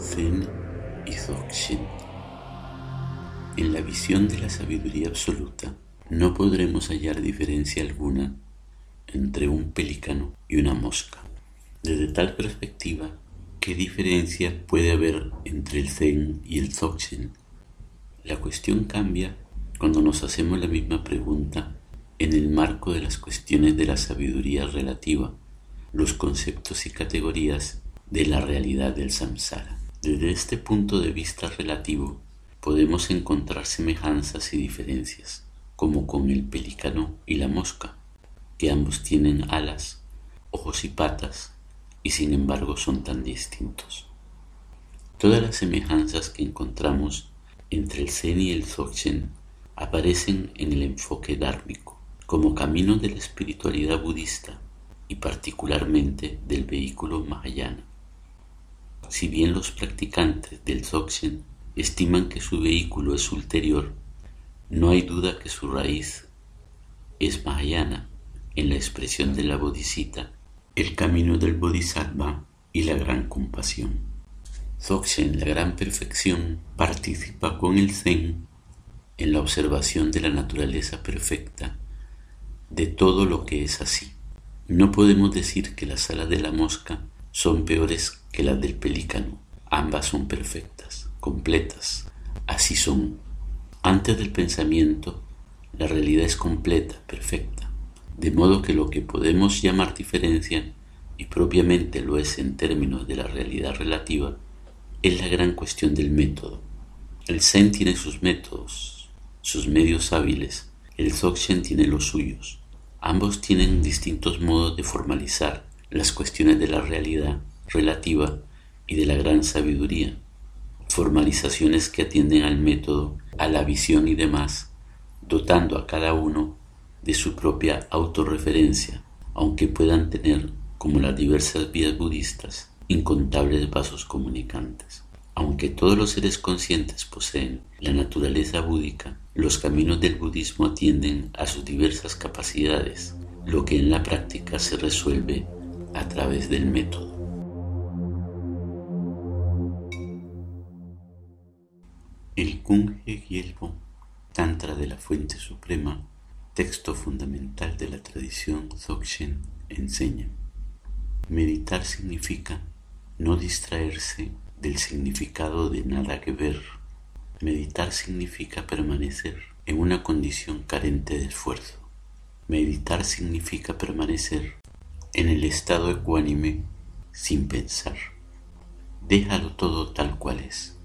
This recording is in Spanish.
Dzogchen. En la visión de la sabiduría absoluta, no podremos hallar diferencia alguna entre un pelícano y una mosca. Desde tal perspectiva, ¿qué diferencia puede haber entre el Zen y el Dzogchen? La cuestión cambia cuando nos hacemos la misma pregunta en el marco de las cuestiones de la sabiduría relativa, los conceptos y categorías de la realidad del samsara. Desde este punto de vista relativo, podemos encontrar semejanzas y diferencias, como con el pelícano y la mosca, que ambos tienen alas, ojos y patas, y sin embargo son tan distintos. Todas las semejanzas que encontramos entre el Zen y el Dzogchen aparecen en el enfoque dármico, como camino de la espiritualidad budista y particularmente del vehículo Mahayana. Si bien los practicantes del Dzogchen estiman que su vehículo es ulterior, no hay duda que su raíz es Mahayana en la expresión de la Bodhisattva, el camino del Bodhisattva y la gran compasión. Dzogchen, la gran perfección, participa con el Zen en la observación de la naturaleza perfecta de todo lo que es así. No podemos decir que las alas de la mosca son peores que las del pelícano. Ambas son perfectas, completas. Así son. Antes del pensamiento, la realidad es completa, perfecta. De modo que lo que podemos llamar diferencia, y propiamente lo es en términos de la realidad relativa, es la gran cuestión del método. El Zen tiene sus métodos, sus medios hábiles, el Dzogchen tiene los suyos. Ambos tienen distintos modos de formalizar las cuestiones de la realidad relativa y de la gran sabiduría, formalizaciones que atienden al método, a la visión y demás, dotando a cada uno de su propia autorreferencia, aunque puedan tener, como las diversas vías budistas, incontables vasos comunicantes. Aunque todos los seres conscientes poseen la naturaleza búdica, los caminos del budismo atienden a sus diversas capacidades, lo que en la práctica se resuelve a través del método. El Kunge Gyelpo, Tantra de la Fuente Suprema, texto fundamental de la tradición Dzogchen, enseña. Meditar significa no distraerse del significado de nada que ver. Meditar significa permanecer en una condición carente de esfuerzo. Meditar significa permanecer en el estado ecuánime sin pensar. Déjalo todo tal cual es.